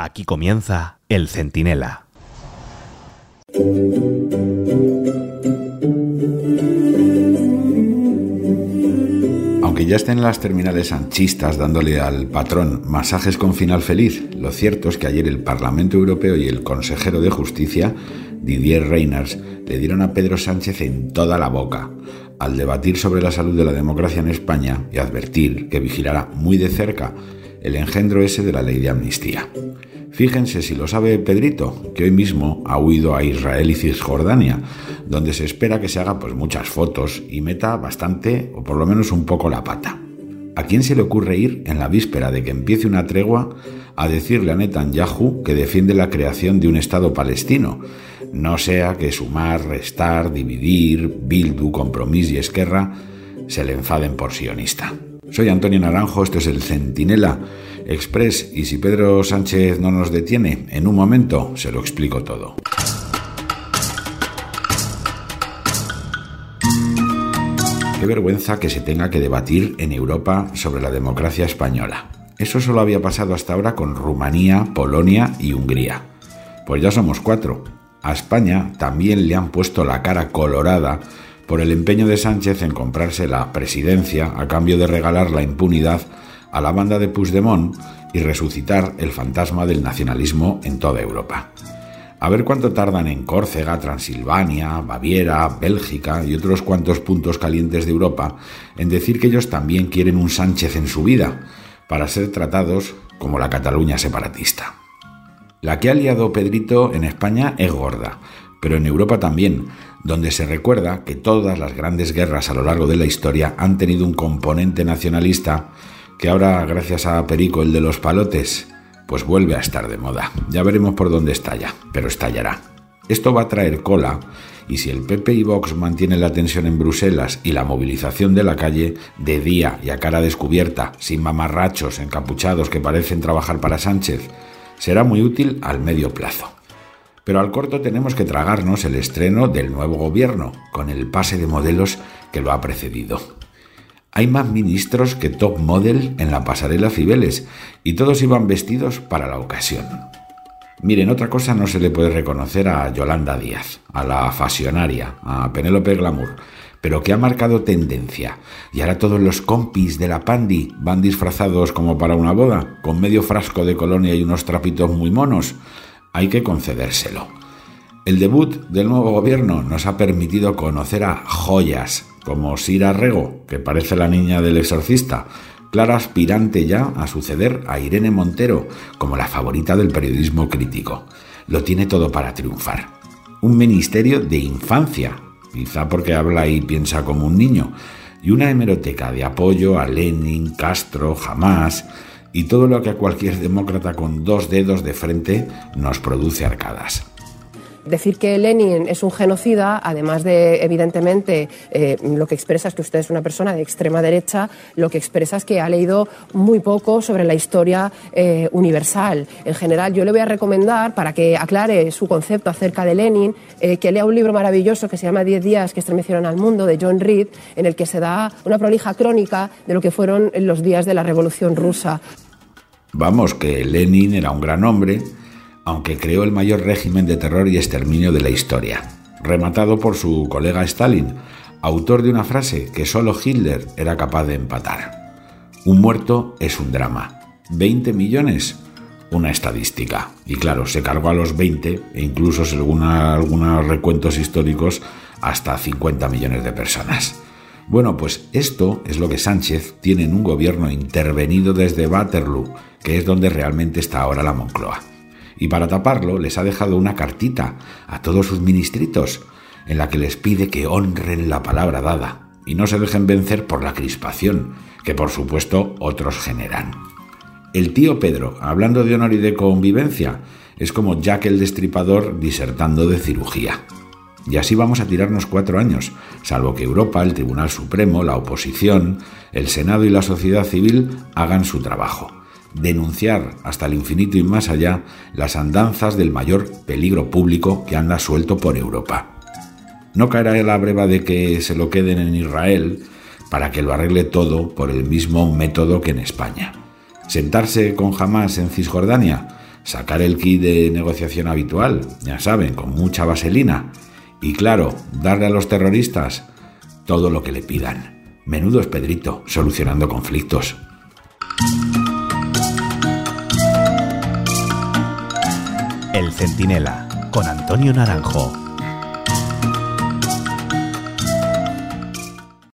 Aquí comienza El Centinela. Aunque ya estén las terminales anchistas dándole al patrón masajes con final feliz, lo cierto es que ayer el Parlamento Europeo y el consejero de Justicia, Didier Reynders, le dieron a Pedro Sánchez en toda la boca al debatir sobre la salud de la democracia en España y advertir que vigilará muy de cerca el engendro ese de la ley de amnistía. Fíjense si lo sabe Pedrito, que hoy mismo ha huido a Israel y Cisjordania, donde se espera que se haga pues muchas fotos y meta bastante o por lo menos un poco la pata. ¿A quién se le ocurre ir en la víspera de que empiece una tregua a decirle a Netanyahu que defiende la creación de un Estado palestino? No sea que sumar, restar, dividir, Bildu, Compromís y Esquerra se le enfaden por sionista. Soy Antonio Naranjo, esto es el Centinela Express y si Pedro Sánchez no nos detiene, en un momento se lo explico todo. Qué vergüenza que se tenga que debatir en Europa sobre la democracia española. Eso solo había pasado hasta ahora con Rumanía, Polonia y Hungría. Pues ya somos cuatro. A España también le han puesto la cara colorada por el empeño de Sánchez en comprarse la presidencia a cambio de regalar la impunidad a la banda de Puigdemont y resucitar el fantasma del nacionalismo en toda Europa. A ver cuánto tardan en Córcega, Transilvania, Baviera, Bélgica y otros cuantos puntos calientes de Europa en decir que ellos también quieren un Sánchez en su vida, para ser tratados como la Cataluña separatista. La que ha liado Pedrito en España es gorda, pero en Europa también, donde se recuerda que todas las grandes guerras a lo largo de la historia han tenido un componente nacionalista que ahora, gracias a Perico, el de los palotes, pues vuelve a estar de moda. Ya veremos por dónde estalla, pero estallará. Esto va a traer cola y si el PP y Vox mantienen la tensión en Bruselas y la movilización de la calle de día y a cara descubierta, sin mamarrachos encapuchados que parecen trabajar para Sánchez, será muy útil al medio plazo. Pero al corto tenemos que tragarnos el estreno del nuevo gobierno, con el pase de modelos que lo ha precedido. Hay más ministros que top model en la pasarela Cibeles y todos iban vestidos para la ocasión. Miren, otra cosa no se le puede reconocer a Yolanda Díaz, a la fasionaria, a Penélope Glamour, pero que ha marcado tendencia. Y ahora todos los compis de la Pandi van disfrazados como para una boda, con medio frasco de colonia y unos trapitos muy monos. Hay que concedérselo. El debut del nuevo gobierno nos ha permitido conocer a joyas como Sira Rego, que parece la niña del exorcista, clara aspirante ya a suceder a Irene Montero como la favorita del periodismo crítico. Lo tiene todo para triunfar. Un ministerio de infancia, quizá porque habla y piensa como un niño, y una hemeroteca de apoyo a Lenin, Castro, Hamas y todo lo que a cualquier demócrata con dos dedos de frente nos produce arcadas. Decir que Lenin es un genocida, además de, evidentemente, eh, lo que expresa es que usted es una persona de extrema derecha, lo que expresa es que ha leído muy poco sobre la historia eh, universal. En general, yo le voy a recomendar, para que aclare su concepto acerca de Lenin, eh, que lea un libro maravilloso que se llama Diez días que estremecieron al mundo, de John Reed, en el que se da una prolija crónica de lo que fueron los días de la Revolución Rusa. Vamos, que Lenin era un gran hombre aunque creó el mayor régimen de terror y exterminio de la historia, rematado por su colega Stalin, autor de una frase que solo Hitler era capaz de empatar. Un muerto es un drama. 20 millones, una estadística. Y claro, se cargó a los 20 e incluso según algunos recuentos históricos hasta 50 millones de personas. Bueno, pues esto es lo que Sánchez tiene en un gobierno intervenido desde Waterloo, que es donde realmente está ahora la Moncloa y para taparlo les ha dejado una cartita a todos sus ministritos en la que les pide que honren la palabra dada y no se dejen vencer por la crispación que por supuesto otros generan. El tío Pedro, hablando de honor y de convivencia, es como Jack el Destripador disertando de cirugía. Y así vamos a tirarnos cuatro años, salvo que Europa, el Tribunal Supremo, la oposición, el Senado y la sociedad civil hagan su trabajo denunciar hasta el infinito y más allá las andanzas del mayor peligro público que anda suelto por Europa. No caerá la breva de que se lo queden en Israel para que lo arregle todo por el mismo método que en España. Sentarse con Hamas en Cisjordania sacar el kit de negociación habitual, ya saben, con mucha vaselina. Y claro, darle a los terroristas todo lo que le pidan. Menudo es Pedrito, solucionando conflictos. Centinela, con Antonio Naranjo.